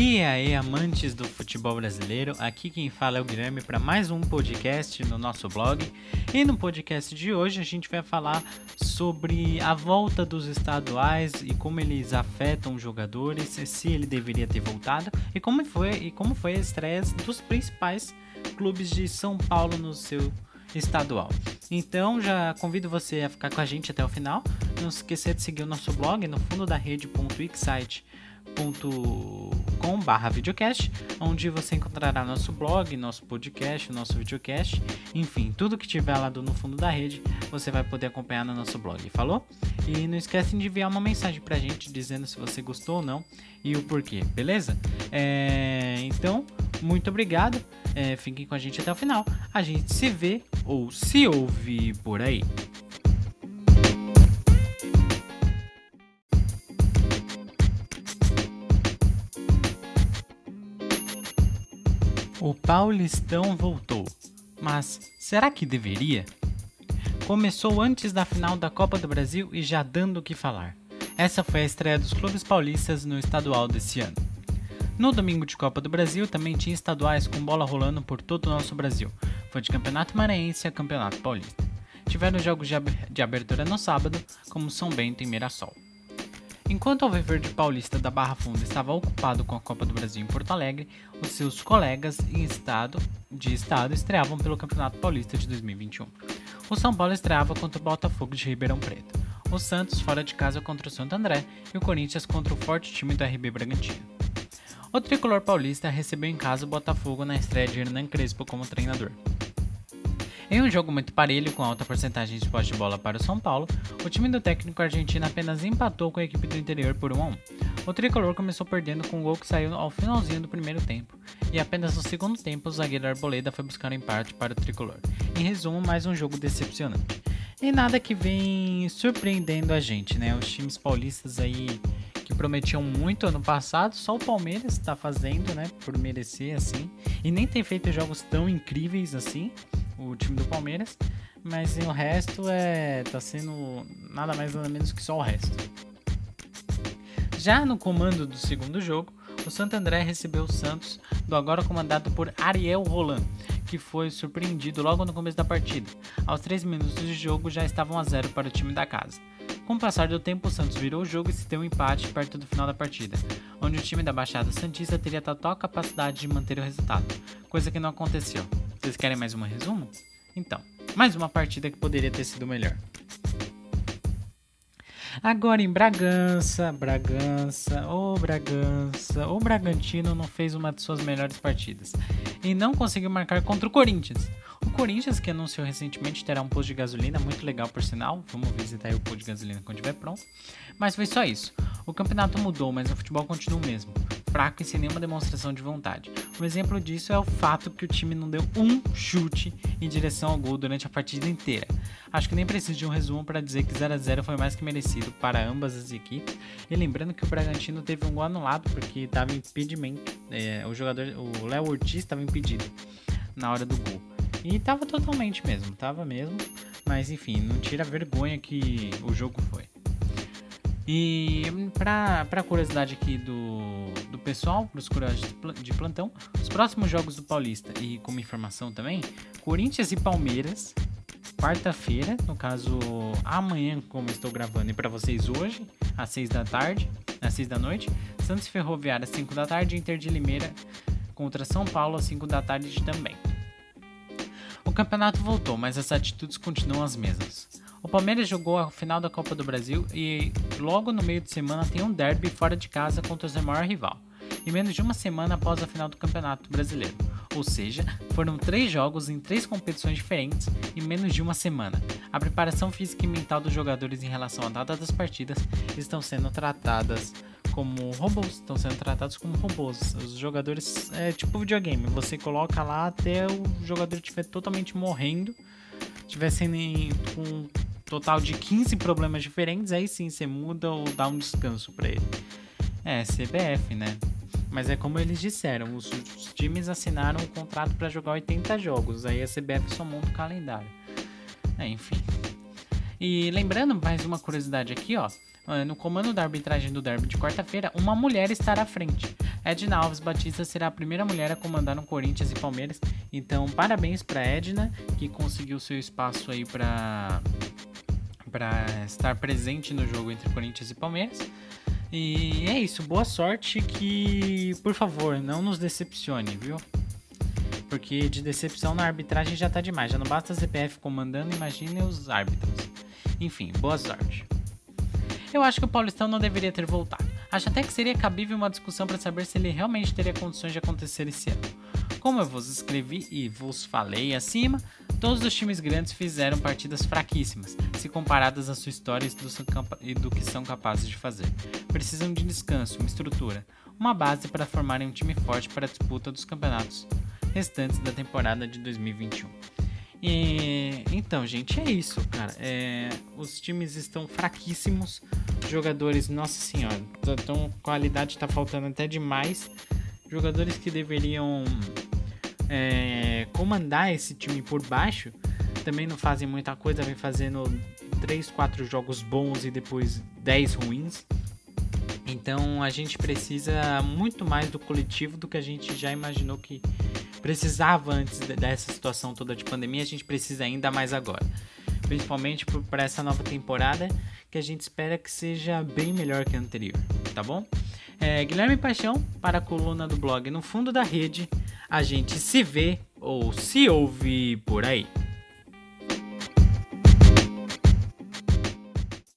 E aí, amantes do futebol brasileiro, aqui quem fala é o Guilherme para mais um podcast no nosso blog. E no podcast de hoje a gente vai falar sobre a volta dos estaduais e como eles afetam os jogadores, se ele deveria ter voltado e como foi e como foi a estreia dos principais clubes de São Paulo no seu estadual. Então já convido você a ficar com a gente até o final. Não se esqueça de seguir o nosso blog no fundo da rede.wixsite.com barra videocast, onde você encontrará nosso blog, nosso podcast, nosso videocast, enfim, tudo que tiver lá do, no fundo da rede, você vai poder acompanhar no nosso blog, falou? E não esquecem de enviar uma mensagem pra gente dizendo se você gostou ou não e o porquê, beleza? É, então, muito obrigado, é, fiquem com a gente até o final, a gente se vê ou se ouve por aí. O Paulistão voltou, mas será que deveria? Começou antes da final da Copa do Brasil e já dando o que falar. Essa foi a estreia dos clubes paulistas no estadual desse ano. No domingo de Copa do Brasil também tinha estaduais com bola rolando por todo o nosso Brasil. Foi de Campeonato Maranhense a Campeonato Paulista. Tiveram jogos de abertura no sábado, como São Bento e Mirassol. Enquanto o Viverde Paulista da Barra Funda estava ocupado com a Copa do Brasil em Porto Alegre, os seus colegas em estado de estado estreavam pelo Campeonato Paulista de 2021. O São Paulo estreava contra o Botafogo de Ribeirão Preto, o Santos fora de casa contra o Santo André e o Corinthians contra o forte time do RB Bragantino. O tricolor paulista recebeu em casa o Botafogo na estreia de Hernan Crespo como treinador. Em um jogo muito parelho, com alta porcentagem de posse de bola para o São Paulo, o time do técnico argentino apenas empatou com a equipe do interior por 1 a 1. O tricolor começou perdendo com um gol que saiu ao finalzinho do primeiro tempo, e apenas no segundo tempo o zagueiro Arboleda foi buscar um empate para o tricolor. Em resumo, mais um jogo decepcionante. E nada que vem surpreendendo a gente, né? Os times paulistas aí que prometiam muito ano passado, só o Palmeiras está fazendo, né? Por merecer assim. E nem tem feito jogos tão incríveis assim o time do Palmeiras, mas o resto é tá sendo nada mais nada menos que só o resto. Já no comando do segundo jogo, o Santo André recebeu o Santos, do agora comandado por Ariel Roland, que foi surpreendido logo no começo da partida. Aos 3 minutos de jogo já estavam a zero para o time da casa. Com o passar do tempo, o Santos virou o jogo e se deu um empate perto do final da partida, onde o time da Baixada Santista teria total capacidade de manter o resultado, coisa que não aconteceu. Vocês querem mais um resumo? Então, mais uma partida que poderia ter sido melhor. Agora em Bragança, Bragança, ô oh Bragança, o Bragantino não fez uma de suas melhores partidas e não conseguiu marcar contra o Corinthians. O Corinthians, que anunciou recentemente, terá um posto de gasolina muito legal por sinal. Vamos visitar o posto de gasolina quando estiver pronto. Mas foi só isso. O campeonato mudou, mas o futebol continua o mesmo fraco e sem nenhuma demonstração de vontade. Um exemplo disso é o fato que o time não deu um chute em direção ao gol durante a partida inteira. Acho que nem preciso de um resumo para dizer que 0 a 0 foi mais que merecido para ambas as equipes. E lembrando que o Bragantino teve um gol anulado porque estava impedimento. É, o jogador, o Léo Ortiz estava impedido na hora do gol. E estava totalmente mesmo, estava mesmo. Mas enfim, não tira a vergonha que o jogo foi. E para pra curiosidade aqui do pessoal, para os curiosos de plantão, os próximos jogos do Paulista e como informação também, Corinthians e Palmeiras, quarta-feira, no caso amanhã, como estou gravando, e para vocês hoje, às 6 da tarde, às 6 da noite, Santos Ferroviária às 5 da tarde, Inter de Limeira contra São Paulo às 5 da tarde também. O campeonato voltou, mas as atitudes continuam as mesmas. O Palmeiras jogou a final da Copa do Brasil e logo no meio de semana tem um derby fora de casa contra o seu maior rival, e menos de uma semana após a final do Campeonato Brasileiro. Ou seja, foram três jogos em três competições diferentes em menos de uma semana. A preparação física e mental dos jogadores em relação à data das partidas estão sendo tratadas como robôs, estão sendo tratados como robôs. Os jogadores é tipo videogame, você coloca lá até o jogador estiver totalmente morrendo, tivessem com total de 15 problemas diferentes, aí sim você muda ou dá um descanso para ele. É, CBF, né? Mas é como eles disseram, os, os times assinaram um contrato para jogar 80 jogos, aí a CBF só monta o calendário. É, enfim. E lembrando mais uma curiosidade aqui, ó. No comando da arbitragem do derby de quarta-feira, uma mulher estará à frente. Edna Alves Batista será a primeira mulher a comandar um Corinthians e Palmeiras. Então, parabéns para Edna, que conseguiu seu espaço aí para para estar presente no jogo entre Corinthians e Palmeiras. E é isso, boa sorte que, por favor, não nos decepcione, viu? Porque de decepção na arbitragem já tá demais. Já não basta a CPF comandando, imagine os árbitros. Enfim, boa sorte. Eu acho que o Paulistão não deveria ter voltado. Acho até que seria cabível uma discussão para saber se ele realmente teria condições de acontecer esse ano. Como eu vos escrevi e vos falei acima, todos os times grandes fizeram partidas fraquíssimas, se comparadas à sua história e do que são capazes de fazer. Precisam de descanso, uma estrutura, uma base para formarem um time forte para a disputa dos campeonatos restantes da temporada de 2021. E então, gente, é isso, cara. É, os times estão fraquíssimos, jogadores, nossa senhora, então qualidade está faltando até demais. Jogadores que deveriam é, comandar esse time por baixo também não fazem muita coisa, vem fazendo 3, 4 jogos bons e depois 10 ruins. Então a gente precisa muito mais do coletivo do que a gente já imaginou que precisava antes dessa situação toda de pandemia, a gente precisa ainda mais agora. Principalmente para essa nova temporada que a gente espera que seja bem melhor que a anterior, tá bom? É, Guilherme Paixão para a coluna do blog No Fundo da Rede. A gente se vê ou se ouve por aí.